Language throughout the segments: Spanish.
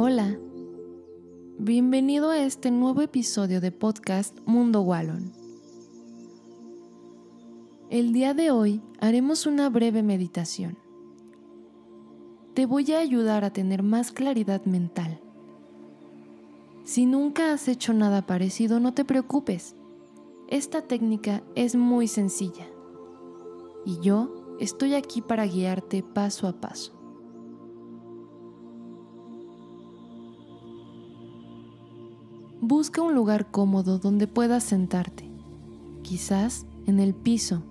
Hola, bienvenido a este nuevo episodio de podcast Mundo Wallon. El día de hoy haremos una breve meditación. Te voy a ayudar a tener más claridad mental. Si nunca has hecho nada parecido, no te preocupes. Esta técnica es muy sencilla y yo estoy aquí para guiarte paso a paso. Busca un lugar cómodo donde puedas sentarte, quizás en el piso,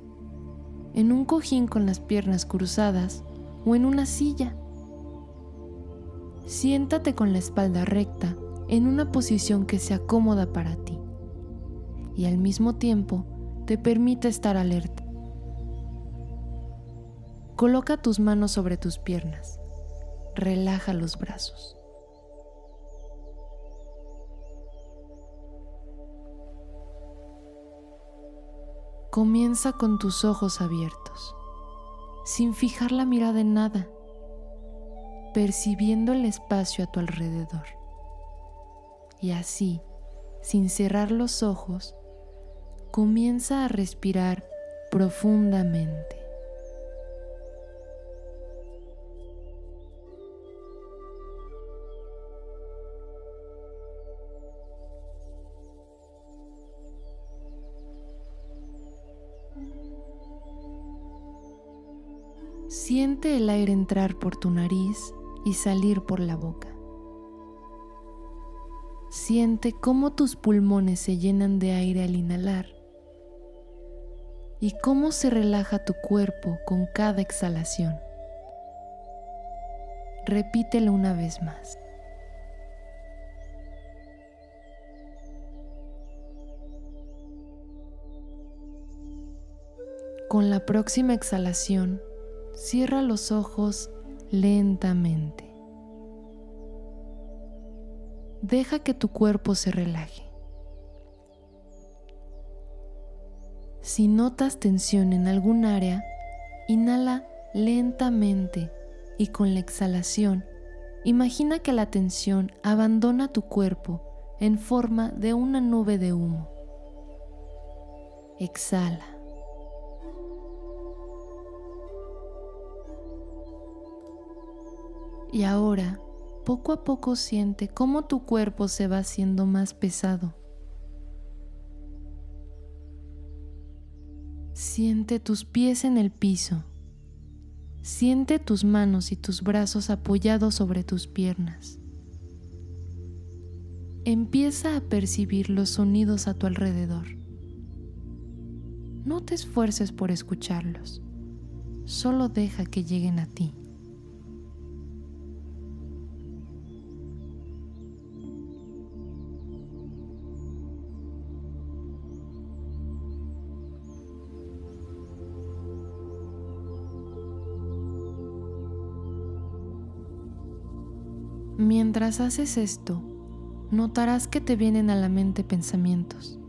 en un cojín con las piernas cruzadas o en una silla. Siéntate con la espalda recta en una posición que sea cómoda para ti y al mismo tiempo te permite estar alerta. Coloca tus manos sobre tus piernas. Relaja los brazos. Comienza con tus ojos abiertos, sin fijar la mirada en nada, percibiendo el espacio a tu alrededor. Y así, sin cerrar los ojos, comienza a respirar profundamente. Siente el aire entrar por tu nariz y salir por la boca. Siente cómo tus pulmones se llenan de aire al inhalar y cómo se relaja tu cuerpo con cada exhalación. Repítelo una vez más. Con la próxima exhalación, Cierra los ojos lentamente. Deja que tu cuerpo se relaje. Si notas tensión en algún área, inhala lentamente y con la exhalación, imagina que la tensión abandona tu cuerpo en forma de una nube de humo. Exhala. Y ahora, poco a poco siente cómo tu cuerpo se va haciendo más pesado. Siente tus pies en el piso. Siente tus manos y tus brazos apoyados sobre tus piernas. Empieza a percibir los sonidos a tu alrededor. No te esfuerces por escucharlos, solo deja que lleguen a ti. Mientras haces esto, notarás que te vienen a la mente pensamientos.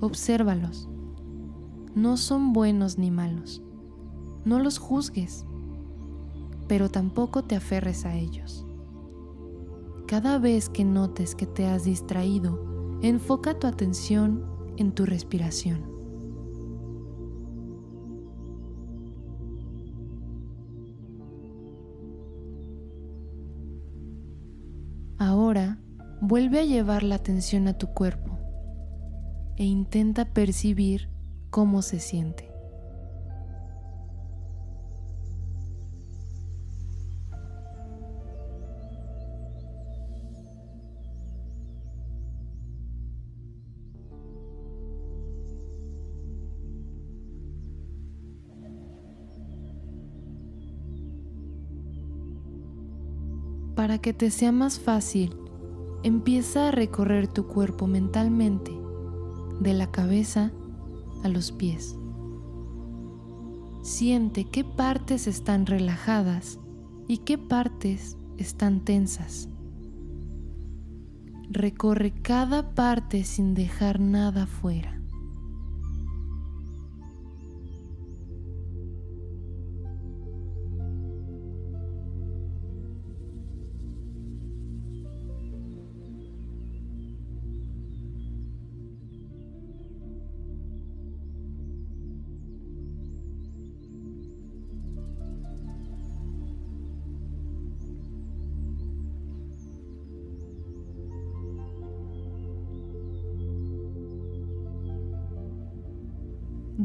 Obsérvalos. No son buenos ni malos. No los juzgues, pero tampoco te aferres a ellos. Cada vez que notes que te has distraído, enfoca tu atención en tu respiración. Ahora vuelve a llevar la atención a tu cuerpo e intenta percibir cómo se siente. Para que te sea más fácil, empieza a recorrer tu cuerpo mentalmente, de la cabeza a los pies. Siente qué partes están relajadas y qué partes están tensas. Recorre cada parte sin dejar nada fuera.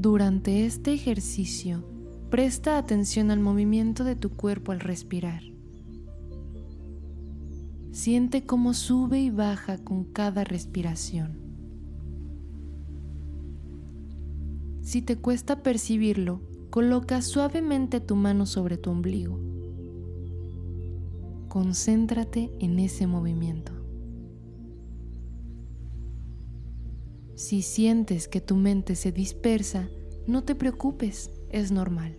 Durante este ejercicio, presta atención al movimiento de tu cuerpo al respirar. Siente cómo sube y baja con cada respiración. Si te cuesta percibirlo, coloca suavemente tu mano sobre tu ombligo. Concéntrate en ese movimiento. Si sientes que tu mente se dispersa, no te preocupes, es normal.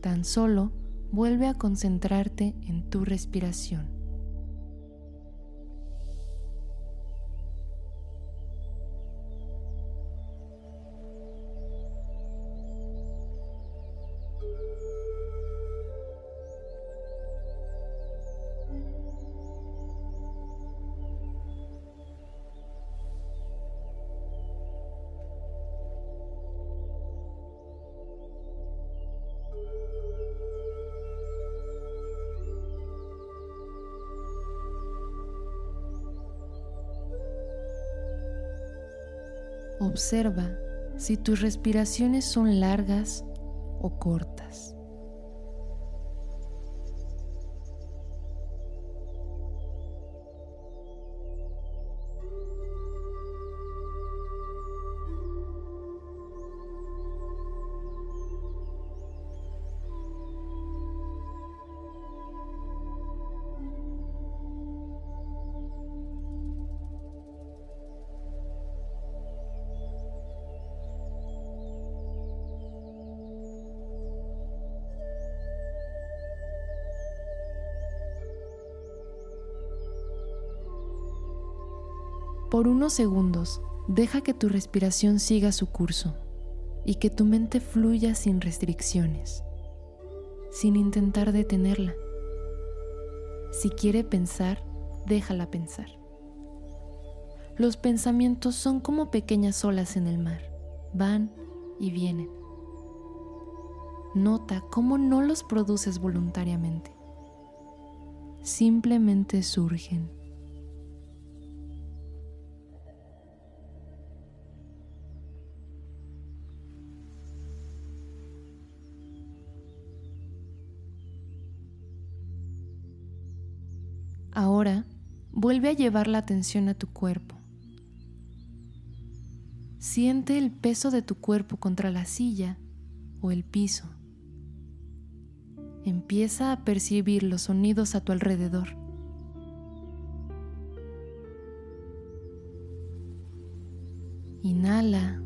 Tan solo vuelve a concentrarte en tu respiración. Observa si tus respiraciones son largas o cortas. Por unos segundos, deja que tu respiración siga su curso y que tu mente fluya sin restricciones, sin intentar detenerla. Si quiere pensar, déjala pensar. Los pensamientos son como pequeñas olas en el mar, van y vienen. Nota cómo no los produces voluntariamente. Simplemente surgen. Ahora vuelve a llevar la atención a tu cuerpo. Siente el peso de tu cuerpo contra la silla o el piso. Empieza a percibir los sonidos a tu alrededor. Inhala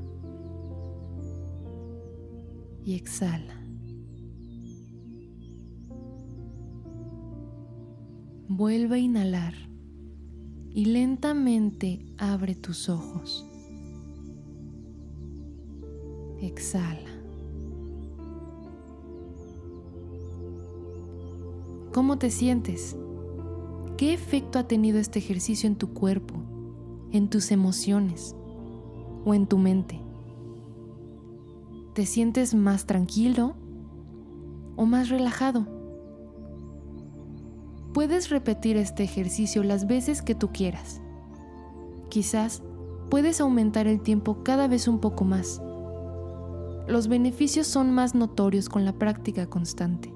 y exhala. Vuelve a inhalar y lentamente abre tus ojos. Exhala. ¿Cómo te sientes? ¿Qué efecto ha tenido este ejercicio en tu cuerpo, en tus emociones o en tu mente? ¿Te sientes más tranquilo o más relajado? Puedes repetir este ejercicio las veces que tú quieras. Quizás puedes aumentar el tiempo cada vez un poco más. Los beneficios son más notorios con la práctica constante.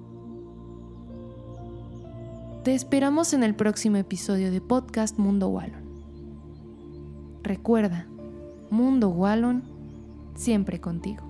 Te esperamos en el próximo episodio de Podcast Mundo Wallon. Recuerda, Mundo Wallon siempre contigo.